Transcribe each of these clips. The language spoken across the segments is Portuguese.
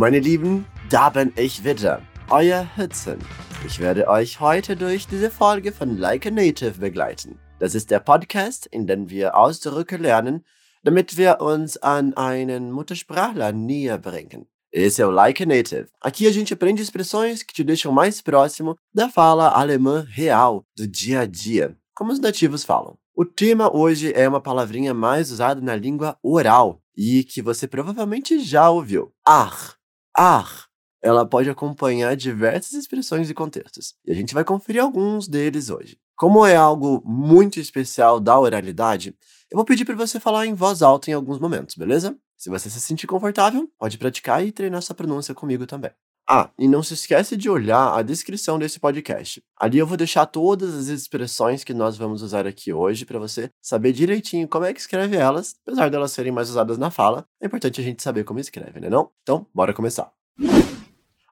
meine Lieben, da bin ich wieder, euer Hudson. Ich werde euch heute durch diese Folge von Like a Native begleiten. Das ist der Podcast, in dem wir Ausdrücke lernen, damit wir uns an einen Muttersprachler näher bringen. Esse é o Like a Native. Aqui a gente aprende expressões que te deixam mais próximo da fala alemã real, do dia a dia, como os nativos falam. O tema hoje é uma palavrinha mais usada na língua oral e que você provavelmente já ouviu. Ach. Ach. Ela pode acompanhar diversas expressões e contextos, e a gente vai conferir alguns deles hoje. Como é algo muito especial da oralidade, eu vou pedir para você falar em voz alta em alguns momentos, beleza? Se você se sentir confortável, pode praticar e treinar sua pronúncia comigo também. Ah, e não se esquece de olhar a descrição desse podcast. Ali eu vou deixar todas as expressões que nós vamos usar aqui hoje para você saber direitinho como é que escreve elas, apesar delas serem mais usadas na fala. É importante a gente saber como escreve, né não? Então, bora começar.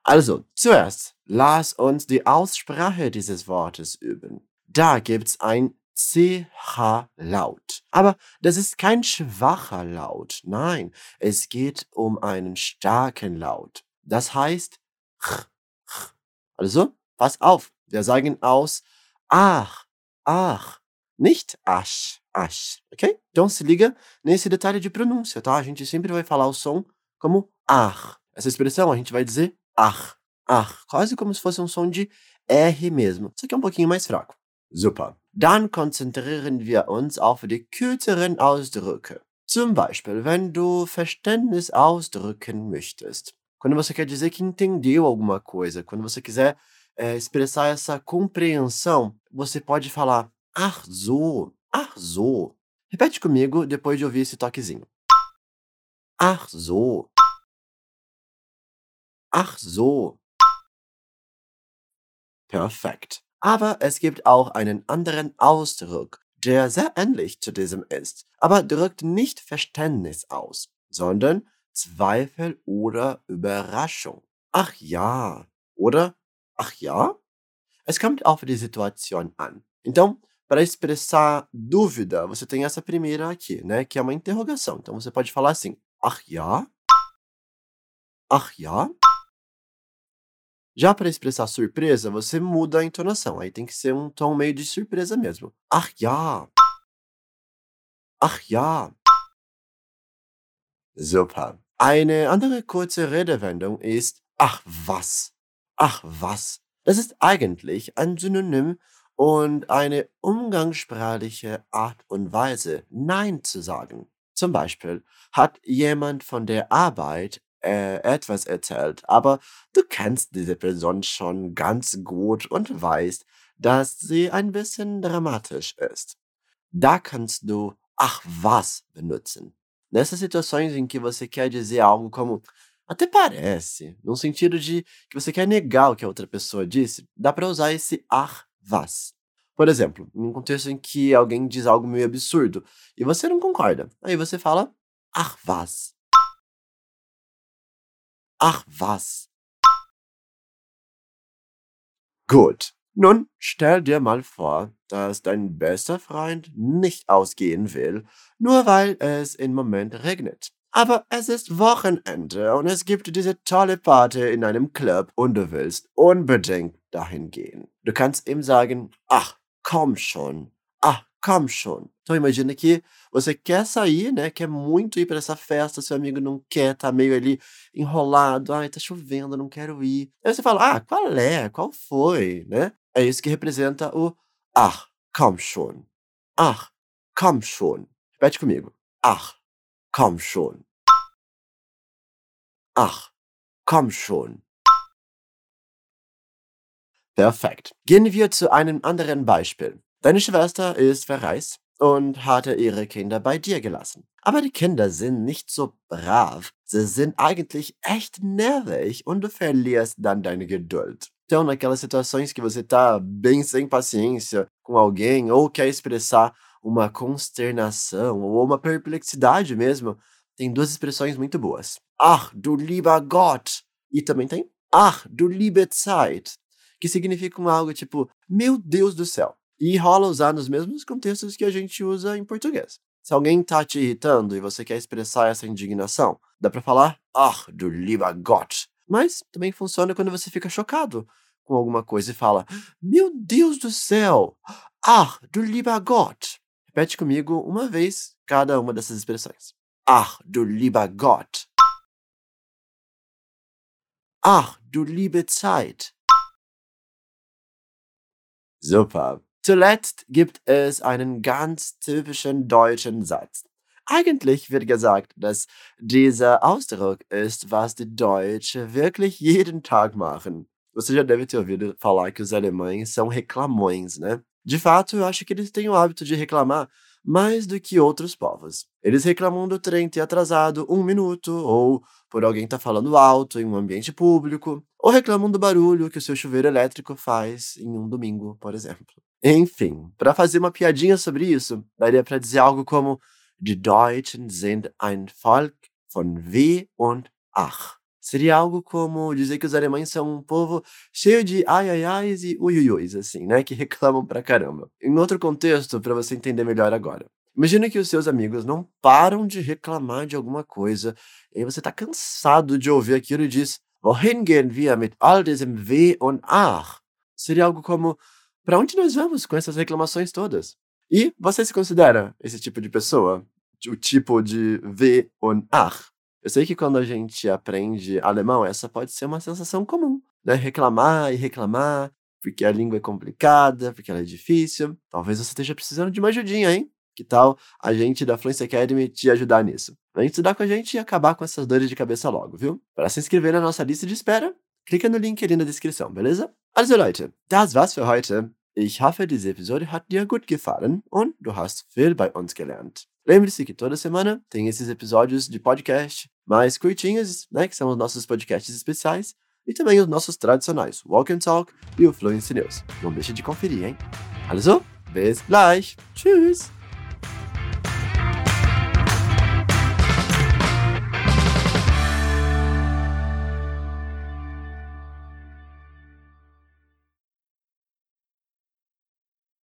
Also, zuerst, lass uns die Aussprache dieses Wortes üben. Da gibt's ein CH-Laut. Aber das ist kein schwacher Laut. Nein, es geht um einen starken Laut. Das heißt. Also, pass auf, wir sagen aus ach, ach, nicht ash, ash, ok? Então se liga nesse detalhe de pronúncia, tá? A gente sempre vai falar o som como ach. Essa expressão a gente vai dizer ach, ach, quase como se fosse um som de R mesmo, só que é um pouquinho mais fraco. Super. Dann konzentrieren wir uns auf die kürzeren Ausdrücke. Zum Beispiel, wenn du Verständnis ausdrücken möchtest. Quando você quer dizer que entendeu alguma coisa, quando você quiser é, expressar essa compreensão, você pode falar ach so. Repete comigo depois de ouvir esse toquezinho. Ach so. Perfekt. Aber es gibt auch einen anderen Ausdruck, der sehr ähnlich zu diesem ist, aber drückt nicht Verständnis aus, sondern Zweifel oder Überraschung. Ach ja, oder? Ach ja? Es kommt auf die Situation an. Então, para expressar dúvida, você tem essa primeira aqui, né? Que é uma interrogação. Então você pode falar assim: Ach ja? Ach ja? Já para expressar surpresa, você muda a entonação. Aí tem que ser um tom meio de surpresa mesmo. Ach ja. Ach ja. Super. Eine andere kurze Redewendung ist ach was. Ach was. Das ist eigentlich ein Synonym und eine umgangssprachliche Art und Weise, Nein zu sagen. Zum Beispiel hat jemand von der Arbeit äh, etwas erzählt, aber du kennst diese Person schon ganz gut und weißt, dass sie ein bisschen dramatisch ist. Da kannst du ach was benutzen. Nessas situações em que você quer dizer algo como até parece, no sentido de que você quer negar o que a outra pessoa disse, dá para usar esse ach was. Por exemplo, em um contexto em que alguém diz algo meio absurdo e você não concorda, aí você fala ach was. Ach was. Gut. Nun stell dir mal vor, dass dein bester Freund nicht ausgehen will, nur weil es im Moment regnet. Aber es ist Wochenende und es gibt diese tolle Party in einem Club und du willst unbedingt dahin gehen. Du kannst ihm sagen, ach, komm schon. Ach, komm schon. Então imagina que você quer sair, né? Quer muito ir para essa festa, seu amigo não quer, tá meio ali enrolado, ai, tá chovendo, não quero ir. Aí você fala, ah, qual é? Qual foi? Né? Isso que representa o ach, komm schon. Ach, komm schon. Repete comigo. Ach, komm schon. Ach, komm schon. Perfekt. Gehen wir zu einem anderen Beispiel. Deine Schwester ist verreist und hatte ihre Kinder bei dir gelassen. Aber die Kinder sind nicht so brav. Sie sind eigentlich echt nervig und du verlierst dann deine Geduld. Então, naquelas situações que você tá bem sem paciência com alguém ou quer expressar uma consternação ou uma perplexidade mesmo, tem duas expressões muito boas. Ach, du lieber Gott! E também tem Ach, du liebe Zeit! Que significam algo tipo, meu Deus do céu. E rola usar nos mesmos contextos que a gente usa em português. Se alguém tá te irritando e você quer expressar essa indignação, dá para falar ach du lieber Gott. Mas também funciona quando você fica chocado com alguma coisa e fala, meu Deus do céu, du lieber Gott. Repete comigo uma vez cada uma dessas expressões. Du lieber Gott. Ach du liebe Zeit. Super. Zuletzt gibt es einen ganz typischen deutschen Satz. Eigentlich wird gesagt, dass dieser Ausdruck ist, was die Deutschen wirklich jeden Tag machen. Você já deve ter ouvido falar que os alemães são reclamões, né? De fato, eu acho que eles têm o hábito de reclamar mais do que outros povos. Eles reclamam do trem ter atrasado um minuto, ou por alguém estar tá falando alto em um ambiente público, ou reclamam do barulho que o seu chuveiro elétrico faz em um domingo, por exemplo. Enfim, para fazer uma piadinha sobre isso, daria para dizer algo como Die Deutschen sind ein Volk von Weh und Ach. Seria algo como dizer que os alemães são um povo cheio de ai ai ai e uiuiuis, assim, né? Que reclamam pra caramba. Em outro contexto, para você entender melhor agora. Imagina que os seus amigos não param de reclamar de alguma coisa, e você tá cansado de ouvir aquilo e diz: Wohin gehen wir mit all diesem Weh und Ach? Seria algo como: para onde nós vamos com essas reclamações todas? E você se considera esse tipo de pessoa? O tipo de Weh und Ach? Eu sei que quando a gente aprende alemão, essa pode ser uma sensação comum, né? Reclamar e reclamar, porque a língua é complicada, porque ela é difícil. Talvez você esteja precisando de uma ajudinha, hein? Que tal a gente da Fluency Academy te ajudar nisso? Vem estudar com a gente e acabar com essas dores de cabeça logo, viu? Para se inscrever na nossa lista de espera, clica no link ali na descrição, beleza? Also Leute, das war's für heute. Ich hoffe, diese Episode hat dir gut gefallen und du hast viel bei uns gelernt. Lembre-se que toda semana tem esses episódios de podcast mais curtinhos, né, que são os nossos podcasts especiais, e também os nossos tradicionais, Walk and Talk e o Fluency News. Não deixe de conferir, hein? Also, bis gleich. Tschüss.